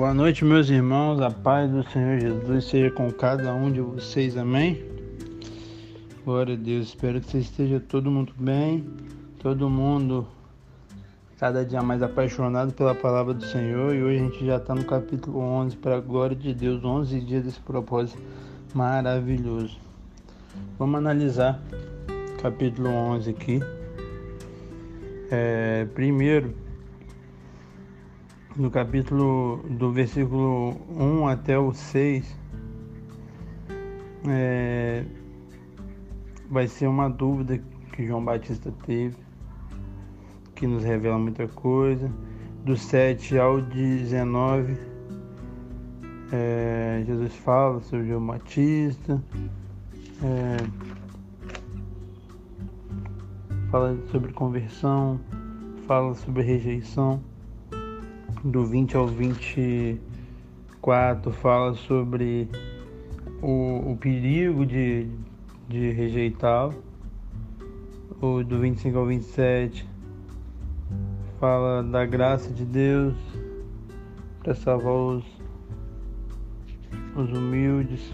Boa noite, meus irmãos. A paz do Senhor Jesus seja com cada um de vocês. Amém? Glória a Deus. Espero que você esteja todo mundo bem, todo mundo cada dia mais apaixonado pela palavra do Senhor. E hoje a gente já está no capítulo 11, para a glória de Deus, 11 dias desse propósito maravilhoso. Vamos analisar capítulo 11 aqui. É, primeiro, no capítulo do versículo 1 até o 6, é, vai ser uma dúvida que João Batista teve, que nos revela muita coisa. Do 7 ao 19, é, Jesus fala sobre João Batista, é, fala sobre conversão, fala sobre rejeição do 20 ao 24 fala sobre o, o perigo de, de rejeitá-lo. O do 25 ao 27 fala da graça de Deus para salvar os, os humildes.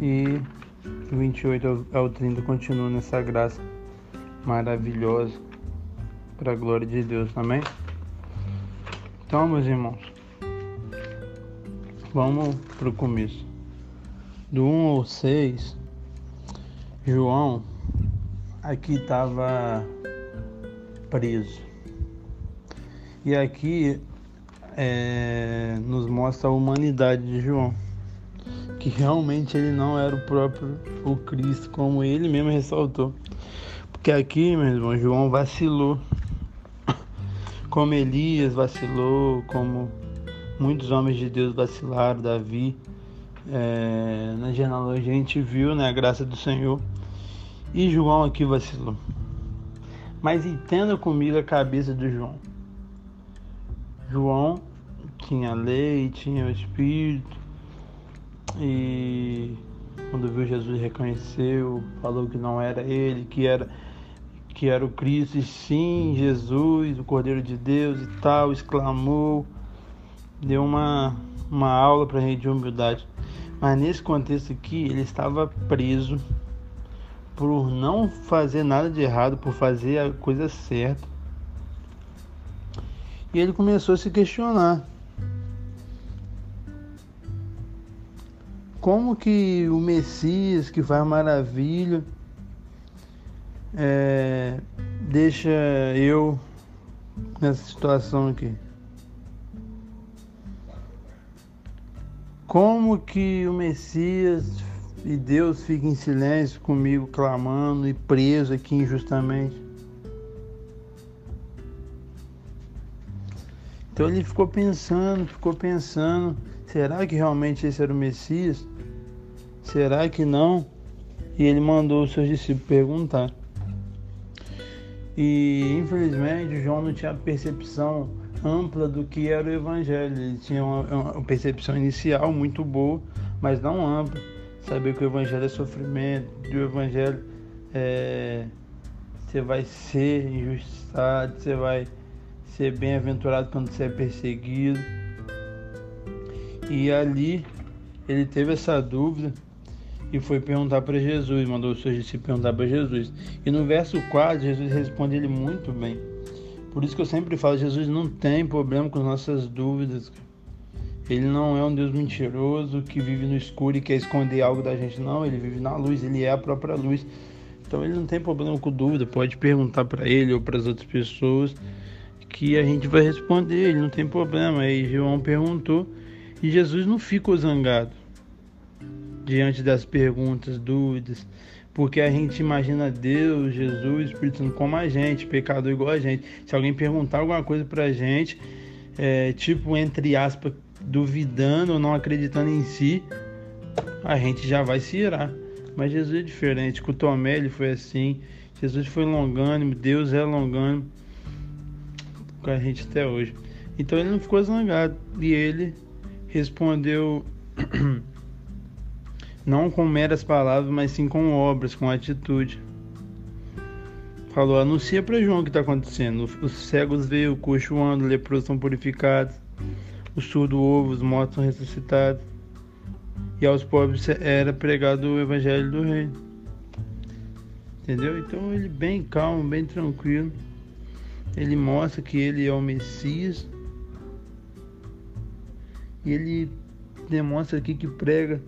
E do 28 ao 30 continua nessa graça maravilhosa para a glória de Deus. Amém? Então, meus irmãos, vamos para o começo. Do 1 ao 6, João aqui estava preso. E aqui é, nos mostra a humanidade de João. Que realmente ele não era o próprio o Cristo, como ele mesmo ressaltou. Porque aqui, meu irmão, João vacilou como Elias vacilou, como muitos homens de Deus vacilaram, Davi. É, na genealogia a gente viu né, a graça do Senhor. E João aqui vacilou. Mas entenda comigo a cabeça de João. João tinha lei, tinha o Espírito. E quando viu Jesus reconheceu, falou que não era ele, que era que era o Cristo, e sim, Jesus, o Cordeiro de Deus e tal, exclamou, deu uma, uma aula para a gente de humildade. Mas nesse contexto aqui, ele estava preso por não fazer nada de errado, por fazer a coisa certa. E ele começou a se questionar. Como que o Messias, que faz maravilha, é, deixa eu nessa situação aqui. Como que o Messias e Deus fica em silêncio comigo, clamando e preso aqui injustamente? Então ele ficou pensando, ficou pensando: será que realmente esse era o Messias? Será que não? E ele mandou os seus discípulos perguntar. E infelizmente João não tinha percepção ampla do que era o evangelho. Ele tinha uma, uma percepção inicial muito boa, mas não ampla. Saber que o evangelho é sofrimento, que o evangelho é, você vai ser injustiçado, você vai ser bem-aventurado quando você é perseguido. E ali ele teve essa dúvida e foi perguntar para Jesus, mandou os seus discípulos perguntar para Jesus. E no verso 4, Jesus responde ele muito bem. Por isso que eu sempre falo, Jesus não tem problema com nossas dúvidas. Ele não é um Deus mentiroso que vive no escuro e quer esconder algo da gente, não. Ele vive na luz, ele é a própria luz. Então ele não tem problema com dúvida. Pode perguntar para ele ou para as outras pessoas que a gente vai responder. Ele não tem problema. Aí João perguntou e Jesus não ficou zangado diante das perguntas, dúvidas, porque a gente imagina Deus, Jesus, Espírito Santo como a gente, pecador igual a gente. Se alguém perguntar alguma coisa pra gente, é, tipo, entre aspas, duvidando ou não acreditando em si, a gente já vai se irar. Mas Jesus é diferente. Com Tomé ele foi assim. Jesus foi longânimo, Deus é longânimo com a gente até hoje. Então ele não ficou zangado. E ele respondeu não com meras palavras, mas sim com obras, com atitude. Falou: anuncia para João o que está acontecendo. Os cegos veem, o coxo anda, leprosos são purificados, o surdo ouve, os mortos são ressuscitados. E aos pobres era pregado o evangelho do reino. Entendeu? Então ele bem calmo, bem tranquilo. Ele mostra que ele é o Messias. E ele demonstra aqui que prega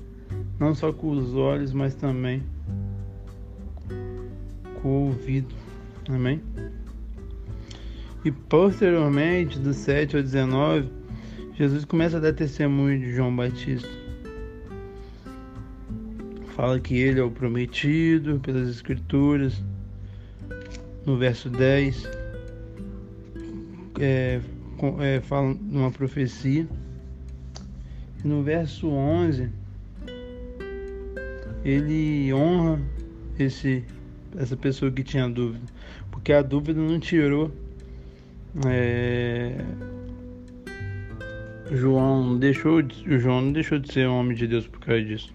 não só com os olhos, mas também com o ouvido. Amém? E posteriormente, do 7 ao 19, Jesus começa a dar testemunho de João Batista. Fala que ele é o prometido pelas Escrituras. No verso 10, é, é, fala uma profecia. No verso 11, ele honra esse, essa pessoa que tinha dúvida, porque a dúvida não tirou. É, João deixou de, João não deixou de ser um homem de Deus por causa disso.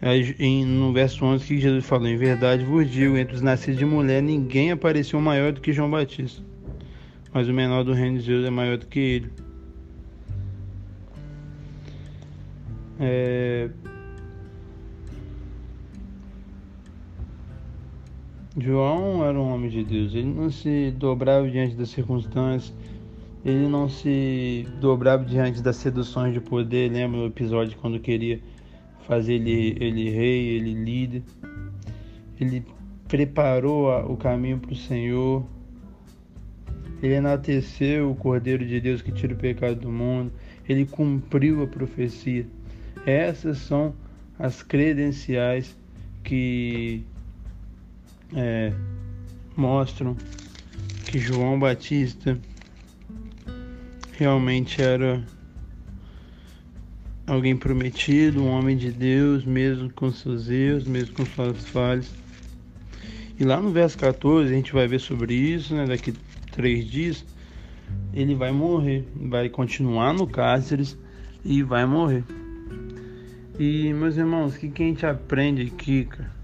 Aí, em, no verso 11 que Jesus falou, em verdade vos digo, entre os nascidos de mulher ninguém apareceu maior do que João Batista, mas o menor do reino de Deus é maior do que ele. É, João era um homem de Deus, ele não se dobrava diante das circunstâncias, ele não se dobrava diante das seduções de poder. Lembra o episódio quando queria fazer ele, ele rei, ele líder? Ele preparou o caminho para o Senhor, ele enalteceu o Cordeiro de Deus que tira o pecado do mundo, ele cumpriu a profecia. Essas são as credenciais que é, mostram que João Batista realmente era alguém prometido, um homem de Deus, mesmo com seus erros, mesmo com suas falhas. E lá no verso 14 a gente vai ver sobre isso, né? Daqui três dias ele vai morrer, vai continuar no cárcere e vai morrer. E meus irmãos, o que, que a gente aprende aqui, cara?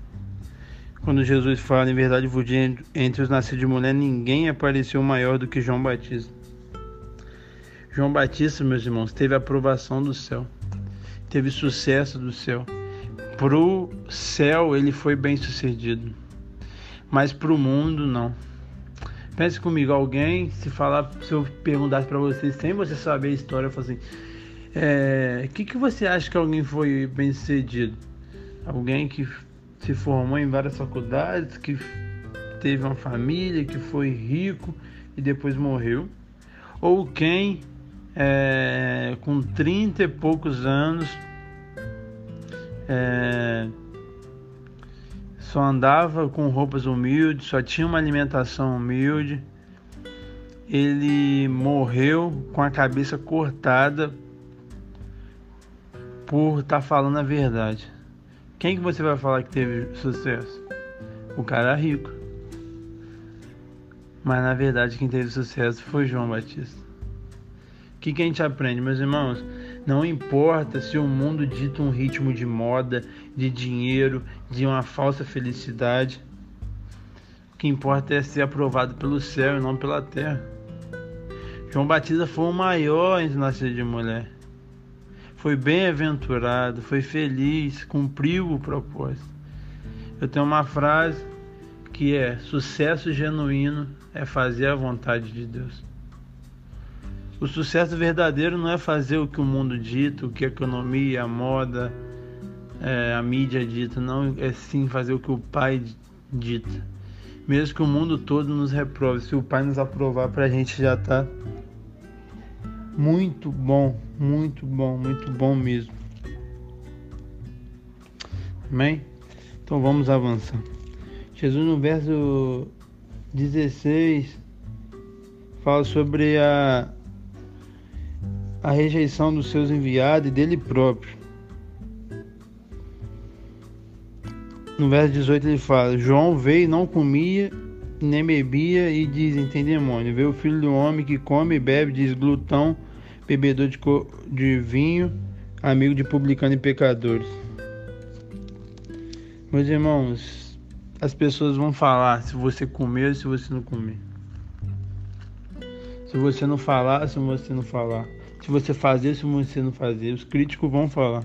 Quando Jesus fala, em verdade vos digo, entre os nascidos de mulher, ninguém apareceu maior do que João Batista. João Batista, meus irmãos, teve aprovação do céu, teve sucesso do céu. Pro céu ele foi bem sucedido, mas pro mundo não. Pense comigo, alguém, se falar, se eu perguntasse para você, sem você saber a história, eu falo assim, o é, que, que você acha que alguém foi bem sucedido? Alguém que se formou em várias faculdades, que teve uma família, que foi rico e depois morreu, ou quem é, com 30 e poucos anos é, só andava com roupas humildes, só tinha uma alimentação humilde. Ele morreu com a cabeça cortada por estar tá falando a verdade. Quem que você vai falar que teve sucesso? O cara rico. Mas na verdade quem teve sucesso foi João Batista. O que, que a gente aprende, meus irmãos? Não importa se o mundo dita um ritmo de moda, de dinheiro, de uma falsa felicidade. O que importa é ser aprovado pelo céu e não pela terra. João Batista foi o maior entre nascidos de mulher foi bem-aventurado, foi feliz, cumpriu o propósito. Eu tenho uma frase que é: sucesso genuíno é fazer a vontade de Deus. O sucesso verdadeiro não é fazer o que o mundo dita, o que a economia, a moda, é, a mídia dita, não é sim fazer o que o Pai dita. Mesmo que o mundo todo nos reprove, se o Pai nos aprovar, para a gente já está muito bom, muito bom, muito bom mesmo. Amém? Então vamos avançar. Jesus no verso 16 fala sobre a, a rejeição dos seus enviados e dele próprio. No verso 18 ele fala: João veio e não comia nem bebia e dizem tem demônio. Vê o filho do homem que come e bebe, diz glutão, bebedor de, de vinho, amigo de publicano e pecadores. Meus irmãos, as pessoas vão falar se você comer ou se você não comer. Se você não falar, se você não falar. Se você fazer, se você não fazer. Os críticos vão falar.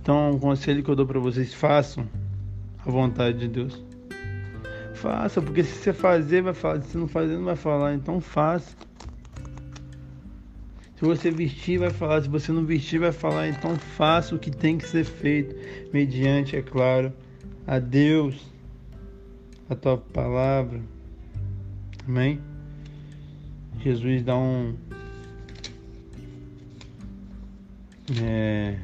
Então, um conselho que eu dou para vocês: façam a vontade de Deus. Faça, porque se você fazer, vai falar. Se não fazer, não vai falar. Então, faça. Se você vestir, vai falar. Se você não vestir, vai falar. Então, faça o que tem que ser feito, mediante, é claro, a Deus, a tua palavra. Amém? Jesus dá um. É,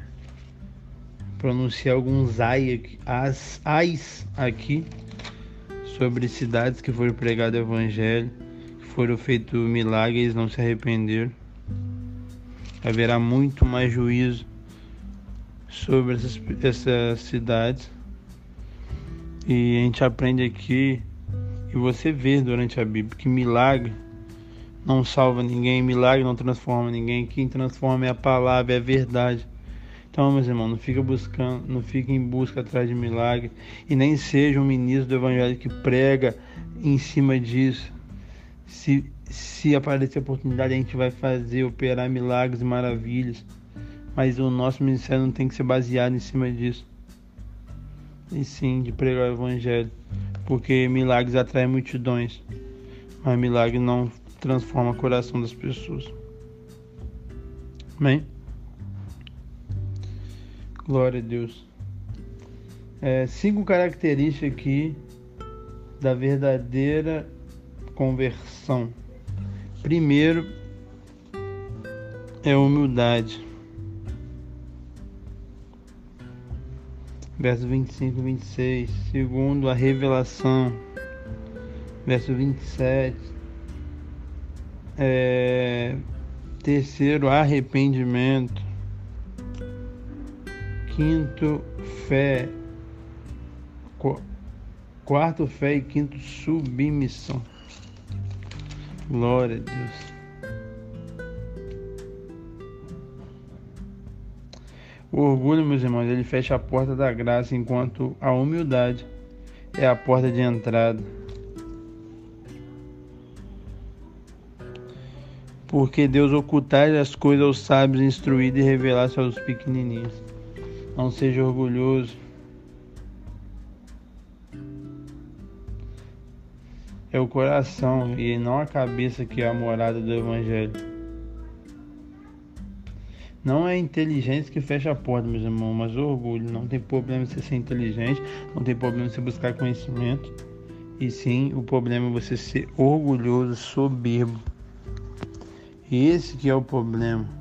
pronunciar alguns as, ais aqui sobre cidades que foram pregado o evangelho, que foram feitos milagres, não se arrependeram. Haverá muito mais juízo sobre essas, essas cidades. E a gente aprende aqui, e você vê durante a Bíblia, que milagre não salva ninguém, milagre não transforma ninguém. Quem transforma é a palavra, é a verdade. Então, meus irmãos, não fica buscando, não fica em busca atrás de milagre e nem seja um ministro do evangelho que prega em cima disso. Se, se aparecer oportunidade, a gente vai fazer, operar milagres e maravilhas. Mas o nosso ministério não tem que ser baseado em cima disso. E sim de pregar o evangelho. Porque milagres atraem multidões. Mas milagre não transforma o coração das pessoas. Amém? Glória a Deus. É, cinco características aqui da verdadeira conversão. Primeiro é humildade. Verso 25 e 26. Segundo, a revelação. Verso 27. É, terceiro, arrependimento. Quinto, fé. Quarto, fé. E quinto, submissão. Glória a Deus. O orgulho, meus irmãos, ele fecha a porta da graça, enquanto a humildade é a porta de entrada. Porque Deus ocultar as coisas aos sábios, instruídos e revelar aos pequenininhos. Não seja orgulhoso. É o coração e não a cabeça que é a morada do Evangelho. Não é inteligência que fecha a porta, meus irmãos, mas o orgulho. Não tem problema você ser inteligente, não tem problema você buscar conhecimento. E sim, o problema é você ser orgulhoso, soberbo. Esse que é o problema.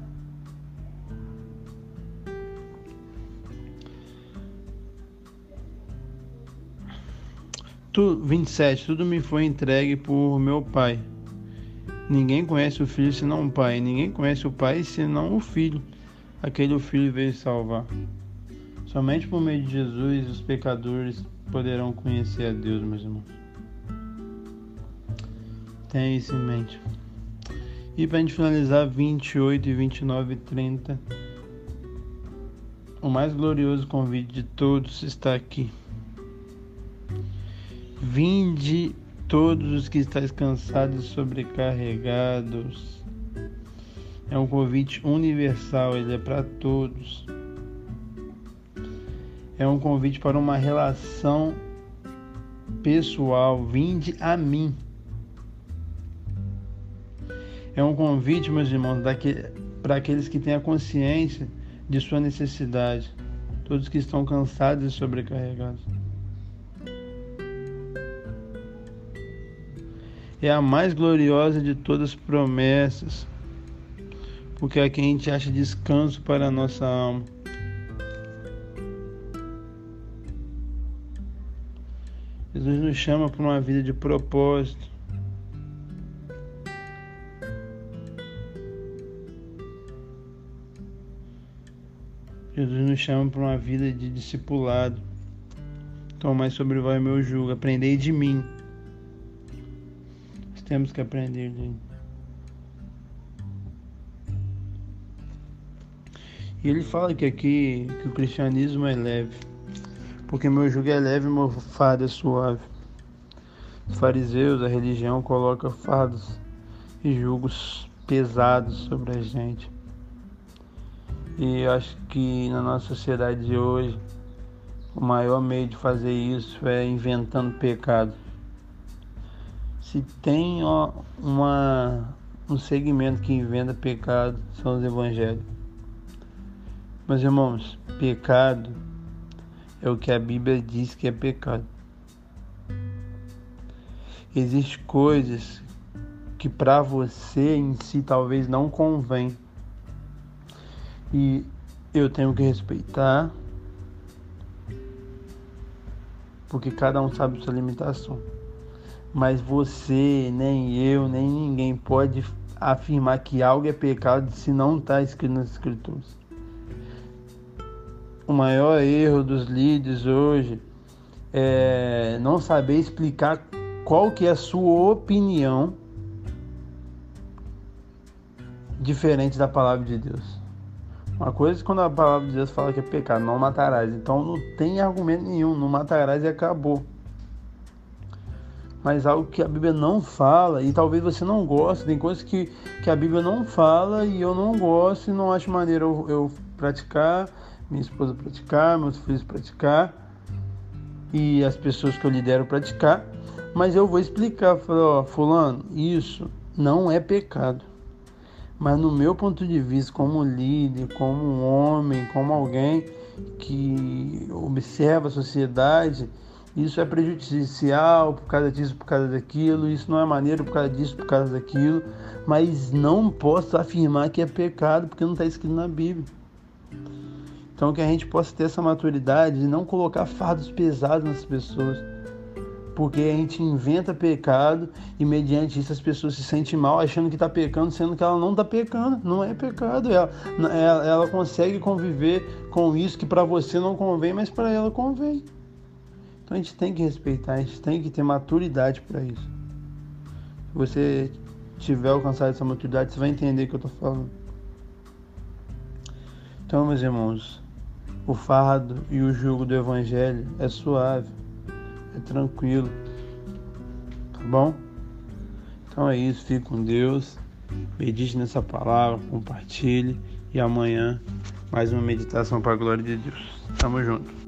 Tu, 27. Tudo me foi entregue por meu Pai. Ninguém conhece o Filho senão o Pai. Ninguém conhece o Pai senão o Filho. Aquele o Filho veio salvar. Somente por meio de Jesus os pecadores poderão conhecer a Deus, meus irmãos. Tenha isso em mente. E para a gente finalizar, 28 e 29 e 30. O mais glorioso convite de todos está aqui. Vinde todos os que estáis cansados e sobrecarregados. É um convite universal, ele é para todos. É um convite para uma relação pessoal. Vinde a mim. É um convite, meus irmãos, para aqueles que têm a consciência de sua necessidade. Todos que estão cansados e sobrecarregados. É a mais gloriosa de todas as promessas, porque aqui a gente acha descanso para a nossa alma. Jesus nos chama para uma vida de propósito. Jesus nos chama para uma vida de discipulado. Tomai sobre vós meu jugo, aprendei de mim temos que aprender dele. E ele fala que aqui que o cristianismo é leve, porque meu jugo é leve e meu fardo é suave. Os fariseus, a religião coloca fardos julgos pesados sobre a gente. E acho que na nossa sociedade de hoje, o maior meio de fazer isso é inventando pecado. Se tem ó, uma, um segmento que inventa pecado, são os evangélicos. Meus irmãos, pecado é o que a Bíblia diz que é pecado. Existem coisas que para você em si talvez não convém. E eu tenho que respeitar, porque cada um sabe sua limitação. Mas você, nem eu, nem ninguém pode afirmar que algo é pecado se não está escrito nas escrituras. O maior erro dos líderes hoje é não saber explicar qual que é a sua opinião diferente da palavra de Deus. Uma coisa é quando a palavra de Deus fala que é pecado, não matarás. Então não tem argumento nenhum, não matarás e acabou. Mas algo que a Bíblia não fala, e talvez você não goste, tem coisas que, que a Bíblia não fala e eu não gosto e não acho maneiro eu, eu praticar, minha esposa praticar, meus filhos praticar e as pessoas que eu lidero praticar. Mas eu vou explicar, falar, ó, fulano, isso não é pecado. Mas no meu ponto de vista, como líder, como um homem, como alguém que observa a sociedade, isso é prejudicial por causa disso, por causa daquilo, isso não é maneiro por causa disso, por causa daquilo, mas não posso afirmar que é pecado porque não está escrito na Bíblia. Então que a gente possa ter essa maturidade e não colocar fardos pesados nas pessoas porque a gente inventa pecado e mediante isso as pessoas se sentem mal achando que está pecando, sendo que ela não está pecando, não é pecado. Ela, ela, ela consegue conviver com isso que para você não convém, mas para ela convém. Então a gente tem que respeitar, a gente tem que ter maturidade para isso. Se você tiver alcançado essa maturidade, você vai entender o que eu estou falando. Então, meus irmãos, o fardo e o jugo do Evangelho é suave é tranquilo. Tá bom? Então é isso, fique com Deus. Medite nessa palavra, compartilhe. E amanhã mais uma meditação para a glória de Deus. Tamo junto.